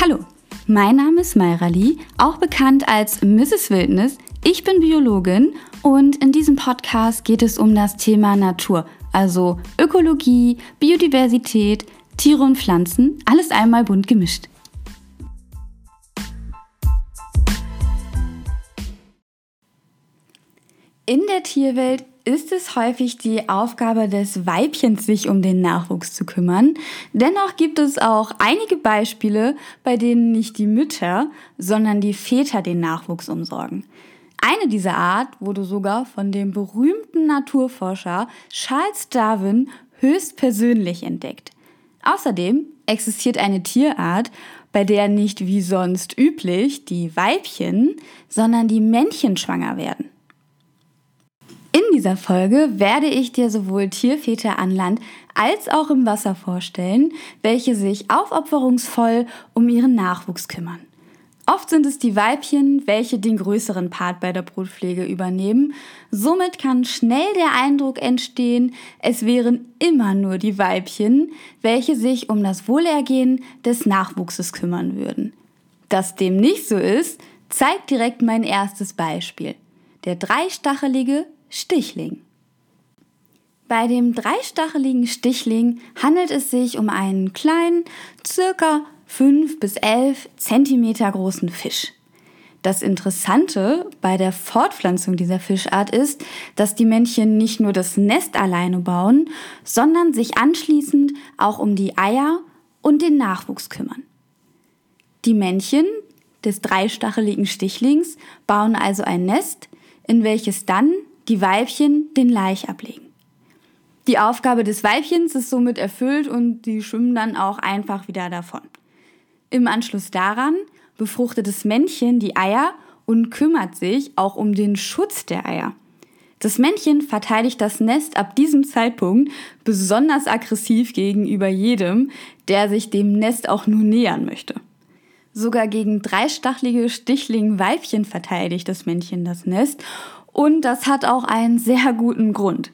Hallo, mein Name ist Mayra Lee, auch bekannt als Mrs. Wildnis. Ich bin Biologin und in diesem Podcast geht es um das Thema Natur, also Ökologie, Biodiversität, Tiere und Pflanzen, alles einmal bunt gemischt. In der Tierwelt ist es häufig die Aufgabe des Weibchens, sich um den Nachwuchs zu kümmern. Dennoch gibt es auch einige Beispiele, bei denen nicht die Mütter, sondern die Väter den Nachwuchs umsorgen. Eine dieser Art wurde sogar von dem berühmten Naturforscher Charles Darwin höchstpersönlich entdeckt. Außerdem existiert eine Tierart, bei der nicht wie sonst üblich die Weibchen, sondern die Männchen schwanger werden. In dieser Folge werde ich dir sowohl Tierväter an Land als auch im Wasser vorstellen, welche sich aufopferungsvoll um ihren Nachwuchs kümmern. Oft sind es die Weibchen, welche den größeren Part bei der Brutpflege übernehmen. Somit kann schnell der Eindruck entstehen, es wären immer nur die Weibchen, welche sich um das Wohlergehen des Nachwuchses kümmern würden. Dass dem nicht so ist, zeigt direkt mein erstes Beispiel. Der dreistachelige Stichling. Bei dem dreistacheligen Stichling handelt es sich um einen kleinen, circa 5 bis 11 Zentimeter großen Fisch. Das Interessante bei der Fortpflanzung dieser Fischart ist, dass die Männchen nicht nur das Nest alleine bauen, sondern sich anschließend auch um die Eier und den Nachwuchs kümmern. Die Männchen des dreistacheligen Stichlings bauen also ein Nest, in welches dann die Weibchen den Laich ablegen. Die Aufgabe des Weibchens ist somit erfüllt und die schwimmen dann auch einfach wieder davon. Im Anschluss daran befruchtet das Männchen die Eier und kümmert sich auch um den Schutz der Eier. Das Männchen verteidigt das Nest ab diesem Zeitpunkt besonders aggressiv gegenüber jedem, der sich dem Nest auch nur nähern möchte. Sogar gegen dreistachelige Stichling-Weibchen verteidigt das Männchen das Nest und das hat auch einen sehr guten Grund.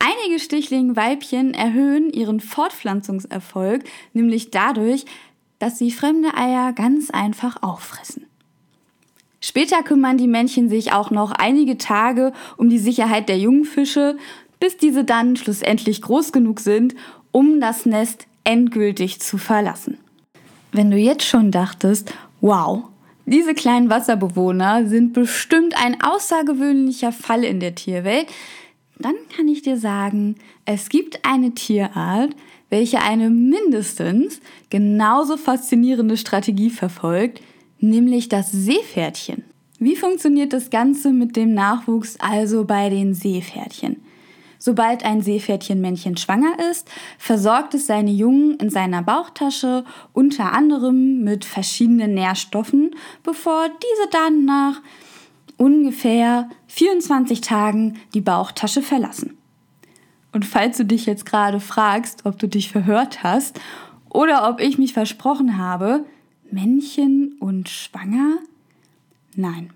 Einige Stichling-Weibchen erhöhen ihren Fortpflanzungserfolg nämlich dadurch, dass sie fremde Eier ganz einfach auffressen. Später kümmern die Männchen sich auch noch einige Tage um die Sicherheit der jungen Fische, bis diese dann schlussendlich groß genug sind, um das Nest endgültig zu verlassen. Wenn du jetzt schon dachtest, wow, diese kleinen Wasserbewohner sind bestimmt ein außergewöhnlicher Fall in der Tierwelt. Dann kann ich dir sagen, es gibt eine Tierart, welche eine mindestens genauso faszinierende Strategie verfolgt, nämlich das Seepferdchen. Wie funktioniert das Ganze mit dem Nachwuchs also bei den Seepferdchen? Sobald ein Seepferdchenmännchen schwanger ist, versorgt es seine Jungen in seiner Bauchtasche unter anderem mit verschiedenen Nährstoffen, bevor diese dann nach ungefähr 24 Tagen die Bauchtasche verlassen. Und falls du dich jetzt gerade fragst, ob du dich verhört hast oder ob ich mich versprochen habe, Männchen und schwanger? Nein,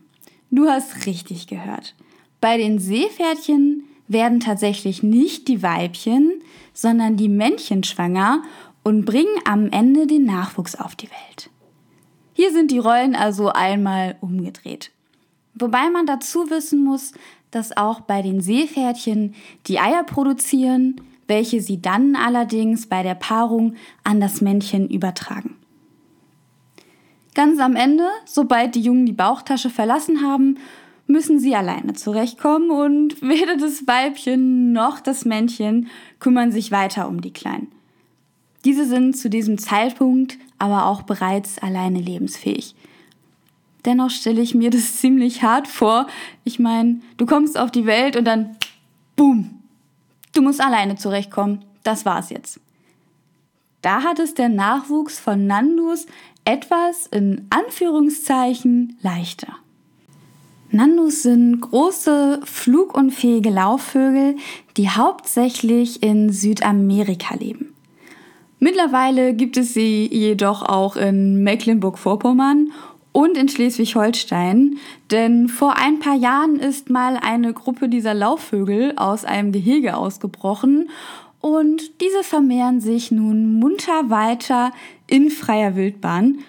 du hast richtig gehört. Bei den Seepferdchen werden tatsächlich nicht die Weibchen, sondern die Männchen schwanger und bringen am Ende den Nachwuchs auf die Welt. Hier sind die Rollen also einmal umgedreht. Wobei man dazu wissen muss, dass auch bei den Seepferdchen die Eier produzieren, welche sie dann allerdings bei der Paarung an das Männchen übertragen. Ganz am Ende, sobald die Jungen die Bauchtasche verlassen haben, müssen sie alleine zurechtkommen und weder das Weibchen noch das Männchen kümmern sich weiter um die Kleinen. Diese sind zu diesem Zeitpunkt aber auch bereits alleine lebensfähig. Dennoch stelle ich mir das ziemlich hart vor. Ich meine, du kommst auf die Welt und dann, boom, du musst alleine zurechtkommen. Das war's jetzt. Da hat es der Nachwuchs von Nandus etwas in Anführungszeichen leichter. Nandus sind große, flugunfähige Laufvögel, die hauptsächlich in Südamerika leben. Mittlerweile gibt es sie jedoch auch in Mecklenburg-Vorpommern und in Schleswig-Holstein, denn vor ein paar Jahren ist mal eine Gruppe dieser Laufvögel aus einem Gehege ausgebrochen und diese vermehren sich nun munter weiter in freier Wildbahn.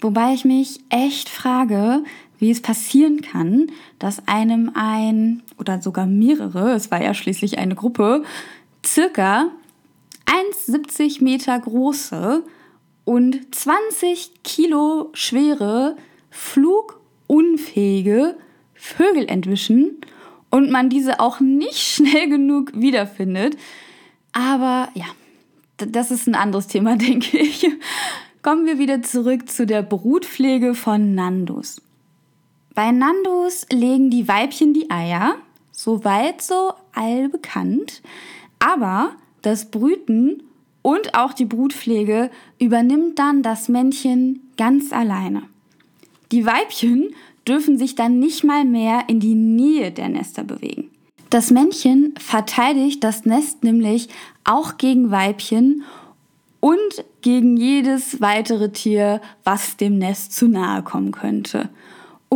Wobei ich mich echt frage, wie es passieren kann, dass einem ein oder sogar mehrere, es war ja schließlich eine Gruppe, circa 1,70 Meter große und 20 Kilo schwere, flugunfähige Vögel entwischen und man diese auch nicht schnell genug wiederfindet. Aber ja, das ist ein anderes Thema, denke ich. Kommen wir wieder zurück zu der Brutpflege von Nandus. Bei Nandus legen die Weibchen die Eier, soweit so allbekannt, aber das Brüten und auch die Brutpflege übernimmt dann das Männchen ganz alleine. Die Weibchen dürfen sich dann nicht mal mehr in die Nähe der Nester bewegen. Das Männchen verteidigt das Nest nämlich auch gegen Weibchen und gegen jedes weitere Tier, was dem Nest zu nahe kommen könnte.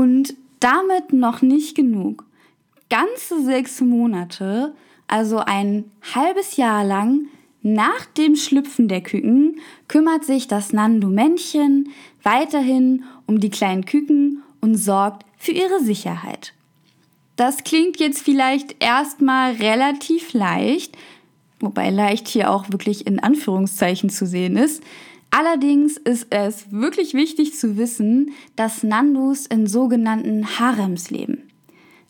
Und damit noch nicht genug. Ganze sechs Monate, also ein halbes Jahr lang, nach dem Schlüpfen der Küken, kümmert sich das Nandu-Männchen weiterhin um die kleinen Küken und sorgt für ihre Sicherheit. Das klingt jetzt vielleicht erstmal relativ leicht, wobei leicht hier auch wirklich in Anführungszeichen zu sehen ist. Allerdings ist es wirklich wichtig zu wissen, dass Nandus in sogenannten Harems leben.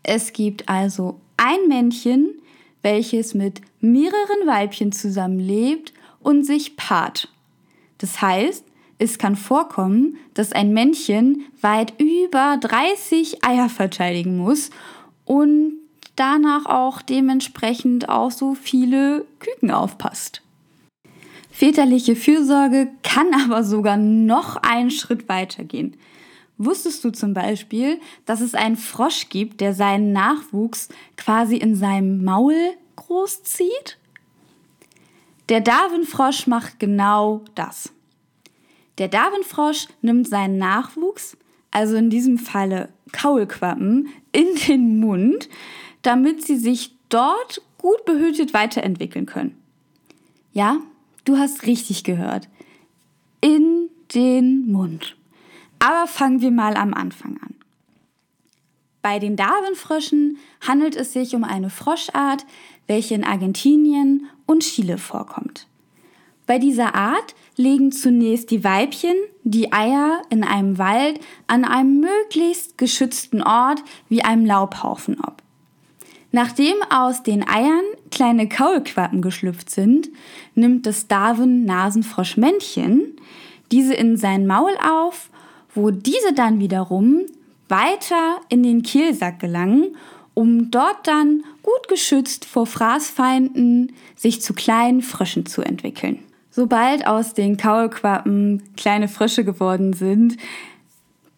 Es gibt also ein Männchen, welches mit mehreren Weibchen zusammenlebt und sich paart. Das heißt, es kann vorkommen, dass ein Männchen weit über 30 Eier verteidigen muss und danach auch dementsprechend auf so viele Küken aufpasst. Väterliche Fürsorge kann aber sogar noch einen Schritt weiter gehen. Wusstest du zum Beispiel, dass es einen Frosch gibt, der seinen Nachwuchs quasi in seinem Maul großzieht? Der Darwin-Frosch macht genau das. Der Darwin-Frosch nimmt seinen Nachwuchs, also in diesem Falle Kaulquappen, in den Mund, damit sie sich dort gut behütet weiterentwickeln können. Ja, Du hast richtig gehört. In den Mund. Aber fangen wir mal am Anfang an. Bei den Darwinfröschen handelt es sich um eine Froschart, welche in Argentinien und Chile vorkommt. Bei dieser Art legen zunächst die Weibchen die Eier in einem Wald an einem möglichst geschützten Ort wie einem Laubhaufen ab. Nachdem aus den Eiern kleine Kaulquappen geschlüpft sind, nimmt das Darwin-Nasenfroschmännchen diese in sein Maul auf, wo diese dann wiederum weiter in den Kehlsack gelangen, um dort dann gut geschützt vor Fraßfeinden sich zu kleinen Fröschen zu entwickeln. Sobald aus den Kaulquappen kleine Frösche geworden sind,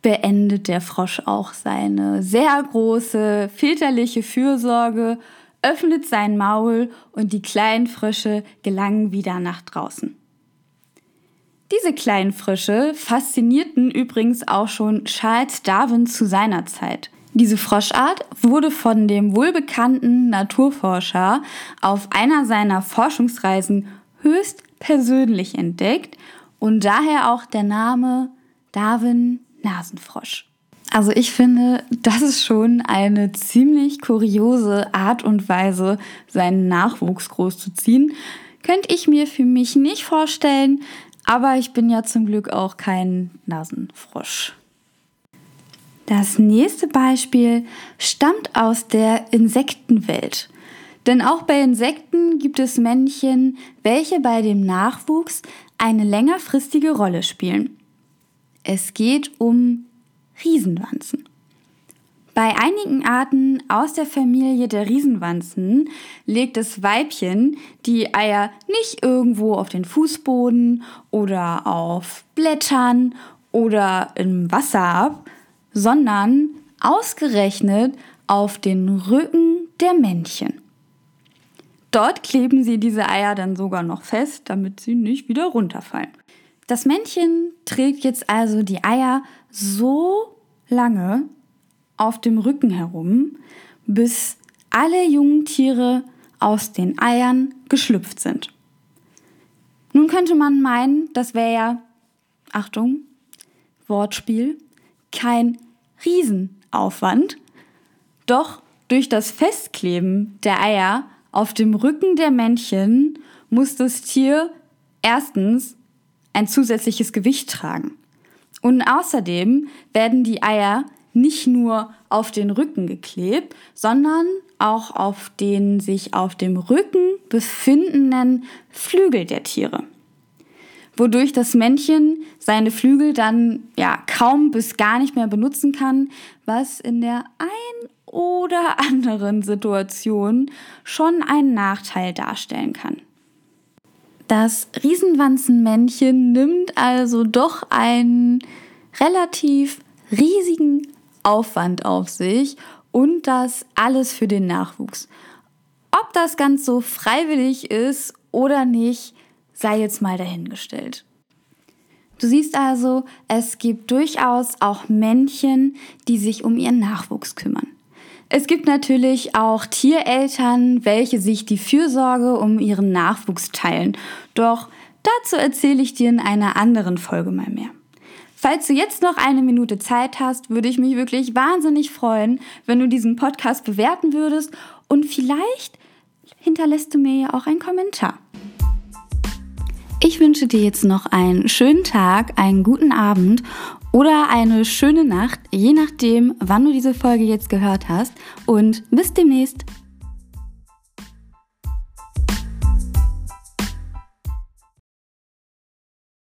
beendet der Frosch auch seine sehr große väterliche Fürsorge, öffnet sein Maul und die kleinen Frösche gelangen wieder nach draußen. Diese kleinen Frösche faszinierten übrigens auch schon Charles Darwin zu seiner Zeit. Diese Froschart wurde von dem wohlbekannten Naturforscher auf einer seiner Forschungsreisen höchst persönlich entdeckt und daher auch der Name Darwin Nasenfrosch. Also ich finde, das ist schon eine ziemlich kuriose Art und Weise, seinen Nachwuchs großzuziehen. Könnte ich mir für mich nicht vorstellen, aber ich bin ja zum Glück auch kein Nasenfrosch. Das nächste Beispiel stammt aus der Insektenwelt. Denn auch bei Insekten gibt es Männchen, welche bei dem Nachwuchs eine längerfristige Rolle spielen. Es geht um Riesenwanzen. Bei einigen Arten aus der Familie der Riesenwanzen legt das Weibchen die Eier nicht irgendwo auf den Fußboden oder auf Blättern oder im Wasser ab, sondern ausgerechnet auf den Rücken der Männchen. Dort kleben sie diese Eier dann sogar noch fest, damit sie nicht wieder runterfallen. Das Männchen trägt jetzt also die Eier so lange auf dem Rücken herum, bis alle jungen Tiere aus den Eiern geschlüpft sind. Nun könnte man meinen, das wäre ja, Achtung, Wortspiel, kein Riesenaufwand. Doch durch das Festkleben der Eier auf dem Rücken der Männchen muss das Tier erstens ein zusätzliches Gewicht tragen. Und außerdem werden die Eier nicht nur auf den Rücken geklebt, sondern auch auf den sich auf dem Rücken befindenden Flügel der Tiere. Wodurch das Männchen seine Flügel dann ja kaum bis gar nicht mehr benutzen kann, was in der ein oder anderen Situation schon einen Nachteil darstellen kann. Das Riesenwanzenmännchen nimmt also doch einen relativ riesigen Aufwand auf sich und das alles für den Nachwuchs. Ob das ganz so freiwillig ist oder nicht, sei jetzt mal dahingestellt. Du siehst also, es gibt durchaus auch Männchen, die sich um ihren Nachwuchs kümmern. Es gibt natürlich auch Tiereltern, welche sich die Fürsorge um ihren Nachwuchs teilen. Doch dazu erzähle ich dir in einer anderen Folge mal mehr. Falls du jetzt noch eine Minute Zeit hast, würde ich mich wirklich wahnsinnig freuen, wenn du diesen Podcast bewerten würdest und vielleicht hinterlässt du mir ja auch einen Kommentar. Ich wünsche dir jetzt noch einen schönen Tag, einen guten Abend oder eine schöne Nacht, je nachdem, wann du diese Folge jetzt gehört hast. Und bis demnächst.